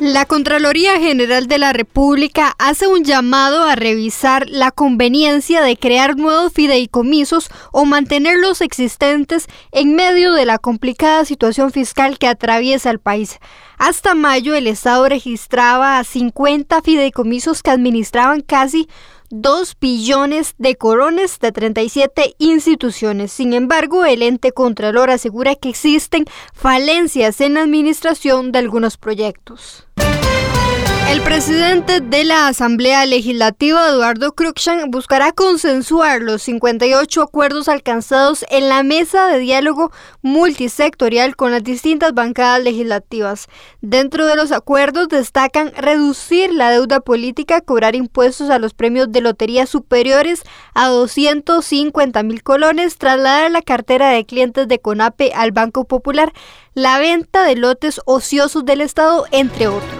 La Contraloría General de la República hace un llamado a revisar la conveniencia de crear nuevos fideicomisos o mantener los existentes en medio de la complicada situación fiscal que atraviesa el país. Hasta mayo el Estado registraba a 50 fideicomisos que administraban casi 2 billones de corones de 37 instituciones. Sin embargo, el ente contralor asegura que existen falencias en la administración de algunos proyectos. El presidente de la Asamblea Legislativa, Eduardo Cruikshank, buscará consensuar los 58 acuerdos alcanzados en la mesa de diálogo multisectorial con las distintas bancadas legislativas. Dentro de los acuerdos destacan reducir la deuda política, cobrar impuestos a los premios de lotería superiores a 250 mil colones, trasladar la cartera de clientes de CONAPE al Banco Popular, la venta de lotes ociosos del Estado, entre otros.